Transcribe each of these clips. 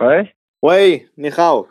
¿Wey? Wey, ni hao.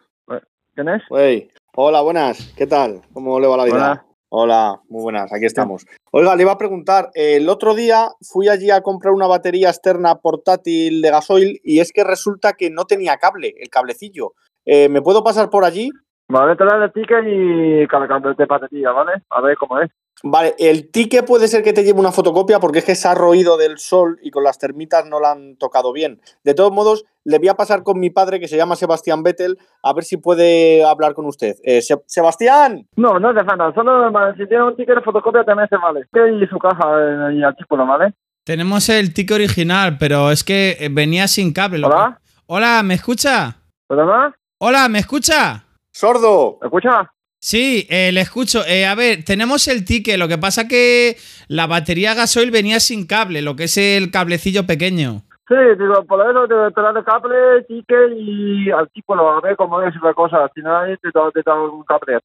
¿Quién es? Wey. Hola, buenas. ¿Qué tal? ¿Cómo le va la vida? Hola. Hola, muy buenas, aquí estamos. Oiga, le iba a preguntar, eh, el otro día fui allí a comprar una batería externa portátil de gasoil y es que resulta que no tenía cable, el cablecillo. Eh, ¿Me puedo pasar por allí? Vale, te das el ticket y cargando de patetilla, ¿vale? A ver cómo es. Vale, el ticket puede ser que te lleve una fotocopia porque es que se ha roído del sol y con las termitas no la han tocado bien. De todos modos, le voy a pasar con mi padre que se llama Sebastián Vettel a ver si puede hablar con usted. Eh, Se- Sebastián, No, no hace falta. Solo si tiene un ticket de fotocopia también se vale. Y su caja y artículo, ¿vale? Tenemos el ticket original, pero es que venía sin cable. ¿Hola? que- Hola, ¿me escucha? ¿Perdona? Hola, ¿me escucha? Sordo. ¿Me escucha? Sí, eh, le escucho. Eh, a ver, tenemos el ticket. Lo que pasa que la batería gasoil venía sin cable, lo que es el cablecillo pequeño. Sí, digo, por eso te, el cable, ticket y artículo. A ver cómo es la cosa. Si no, ahí te da te un cable.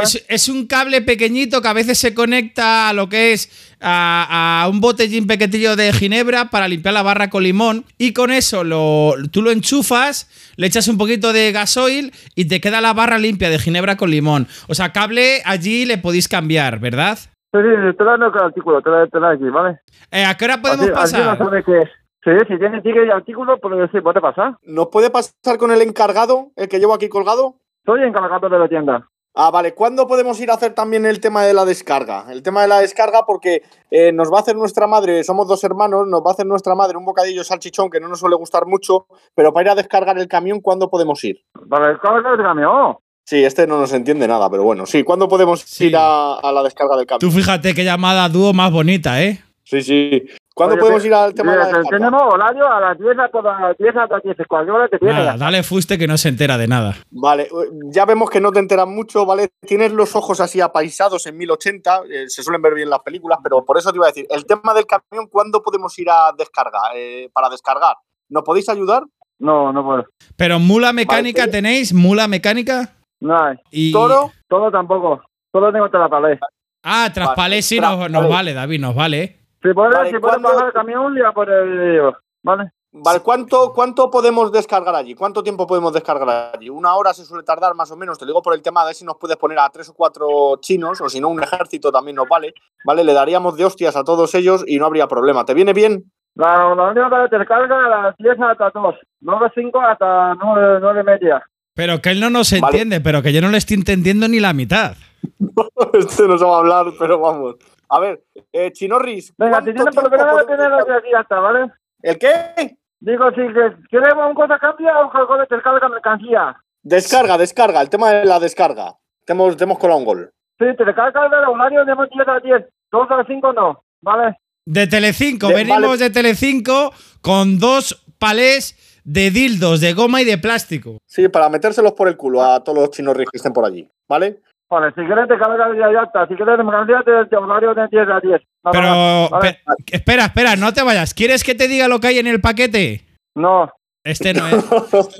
Es, es un cable pequeñito que a veces se conecta a lo que es a, a un botellín pequeñillo de ginebra para limpiar la barra con limón y con eso lo, tú lo enchufas, le echas un poquito de gasoil y te queda la barra limpia de ginebra con limón. O sea, cable allí le podéis cambiar, ¿verdad? Sí, sí, te dan el artículo, te da, te da aquí, ¿vale? Eh, ¿A qué hora podemos Así- así pasar? no. Sí, si tiene ticket y artículo, pues sí, puede pasar. ¿Nos puede pasar con el encargado, el que llevo aquí colgado? Soy encargado de la tienda. Ah, vale. ¿Cuándo podemos ir a hacer también el tema de la descarga? El tema de la descarga porque eh, nos va a hacer nuestra madre, somos dos hermanos, nos va a hacer nuestra madre un bocadillo de salchichón que no nos suele gustar mucho, pero para ir a descargar el camión, ¿cuándo podemos ir? ¿cuál es el camión? Sí, este no nos entiende nada, pero bueno, sí, ¿cuándo podemos Sí. ir a, a la descarga del camión? Tú fíjate qué llamada dúo más bonita, ¿eh? Sí, sí. ¿Cuándo Oye, podemos ir al tema de la? Tenemos horario a las 10 hasta las 10 hasta las 10. ¿Cuál hora te tiene? Nada, dale fuste que no se entera de nada. Vale, eh, ya vemos que no te enteras mucho, ¿vale? Tienes los ojos así apaisados en 1080, eh, se suelen ver bien las películas, pero por eso te iba a decir, el tema del camión, ¿cuándo podemos ir a descargar? Eh, para descargar. ¿Nos podéis ayudar? No, no puedo. Pero mula mecánica Vale. tenéis, mula mecánica No hay. y ¿Toro? Todo tampoco. Todo tengo la pared. Ah, traspalé sí nos, nos vale, David, nos vale. Si puedes, Vale, si puedes ¿cuándo- bajar el camión, ya por el ¿Vale? Vale, ¿cuánto, ¿cuánto podemos descargar allí? ¿Cuánto tiempo podemos descargar allí? Una hora se suele tardar más o menos, te digo por el tema de si nos puedes poner a tres o cuatro chinos, o si no, un ejército también nos vale, ¿vale? Le daríamos de hostias a todos ellos y no habría problema. ¿Te viene bien? La, la última vez te carga a las 10 hasta 2. 9, 5 hasta 9, 9 y media. Pero que él no nos Vale. entiende, pero que yo no le estoy entendiendo ni la mitad. este no se va a hablar, pero vamos. A ver, eh, Chinorris. Venga, ¿cuánto si tienes tiempo problema, podemos tienes descargar? de aquí hasta, ¿vale? ¿El qué? Digo, si que- quieres una cosa cambia o algo de te carga mercancía. Descarga, descarga, el tema de la descarga. Te hemos, te hemos colado un gol. Sí, te carga el horario de 10 a 10. 2 a 5 no. ¿Vale? De Telecinco, De- venimos vale. de Telecinco con dos palés de dildos de goma y de plástico. Sí, para metérselos por el culo a todos los chinorris que estén por allí, ¿vale? Vale, si quieres te día ya está. Si quieres de mercancía, te, te horario de 10 a 10. No, Pero, no, vale. pe- espera, espera, no te vayas. ¿Quieres que te diga lo que hay en el paquete? No. Este no es.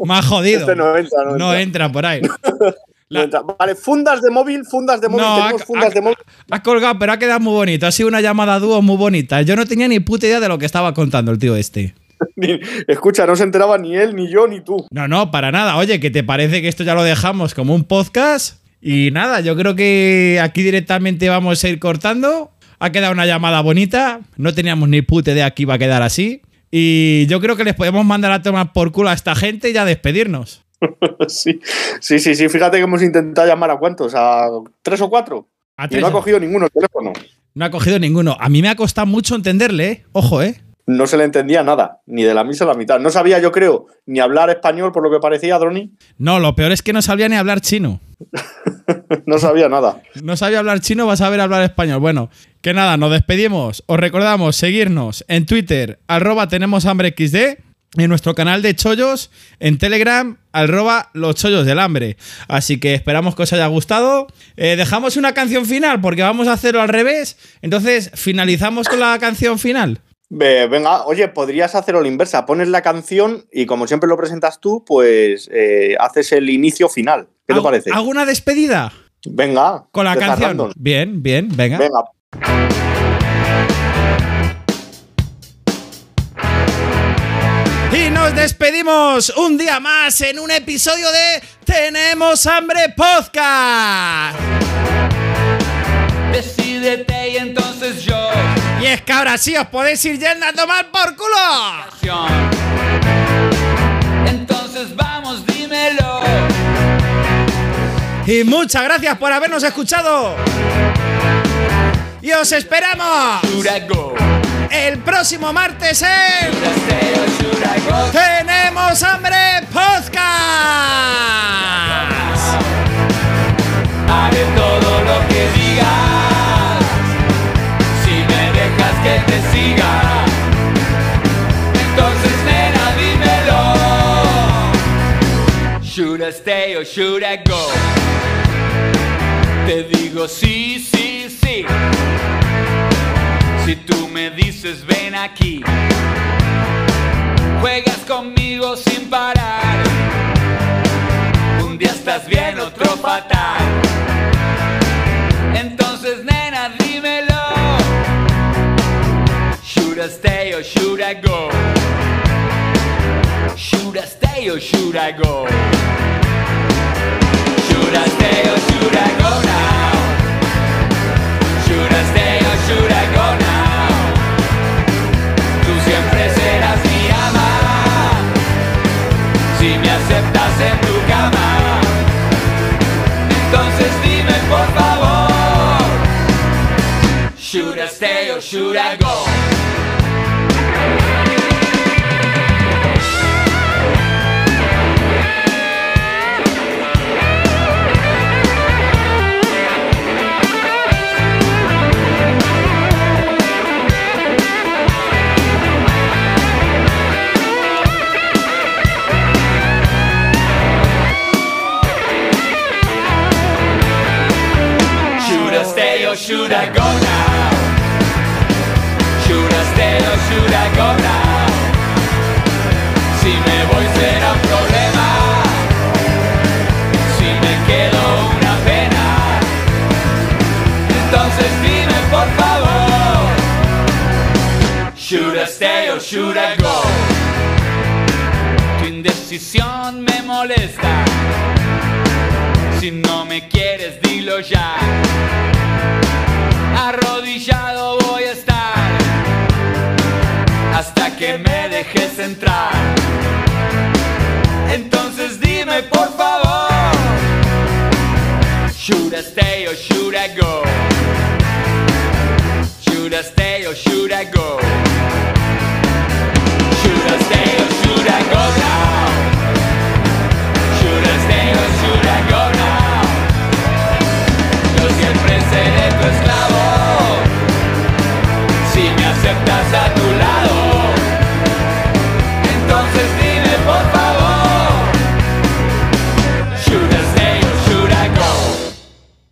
Más jodido. Este no entra, no entra. No entra por ahí. La-. Vale, fundas de móvil, fundas de móvil, No, tenemos ha- fundas ha- de móvil. Ha colgado, pero ha quedado muy bonito. Ha sido una llamada dúo muy bonita. Yo no tenía ni puta idea de lo que estaba contando el tío este. Ni- Escucha, no se enteraba ni él, ni yo, ni tú. No, no, para nada. Oye, ¿qué te parece que esto ya lo dejamos como un podcast? Y nada, yo creo que aquí directamente vamos a ir cortando. Ha quedado una llamada bonita. No teníamos ni puta idea que iba a quedar así. Y yo creo que les podemos mandar a tomar por culo a esta gente y ya despedirnos. sí, sí, sí, sí. Fíjate que hemos intentado llamar a cuántos, a tres o cuatro. A Y no ha cogido ninguno el teléfono. no ha cogido ninguno. A mí me ha costado mucho entenderle, ¿eh? Ojo, ¿eh? No se le entendía nada, ni de la misa a la mitad. No sabía, yo creo, ni hablar español por lo que parecía, Droni. No, lo peor es que no sabía ni hablar chino. No sabía nada. No sabía hablar chino, vas a saber hablar español. Bueno, que nada, nos despedimos. Os recordamos seguirnos en Twitter, arroba tenemos hambre XD, en nuestro canal de chollos, en Telegram, arroba los chollos del hambre. Así que esperamos que os haya gustado. Eh, dejamos una canción final porque vamos a hacerlo al revés. Entonces, finalizamos con la canción final. Ve- venga, oye, podrías hacerlo la inversa. Pones la canción y como siempre lo presentas tú, pues eh, haces el inicio final. ¿Qué te ¿Hago- parece? ¿Hago una despedida? Venga. Con la canción. random. Bien, bien, venga. Venga. Y nos despedimos un día más en un episodio de Tenemos Hambre Podcast. Decídete y entonces yo. Y es que ahora sí os podéis ir yendo a tomar por culo. Y muchas gracias por habernos escuchado. Y os esperamos el próximo martes en Stay or should I go? Te digo sí, sí, sí. Si tú me dices ven aquí, juegas conmigo sin parar. Un día estás bien, otro fatal. Entonces, nena, dímelo. Should I stay or should I go? Should I stay or should I go? Should I stay or should I go now? Should I stay or should I go now? Tú siempre serás mi ama. Si me aceptas en tu cama, entonces dime por favor. Should I stay or should I go? Should I go now? Should I stay or should I go now? Si me voy será un problema. Si me quedo una pena. Entonces dime por favor. Should I stay or should I go? Tu indecisión me molesta. Si no me quieres, dilo ya. Voy a estar hasta que me dejes entrar. Entonces dime por favor, should I stay or should I go? Should I stay or should I go? Should I stay or should I go now?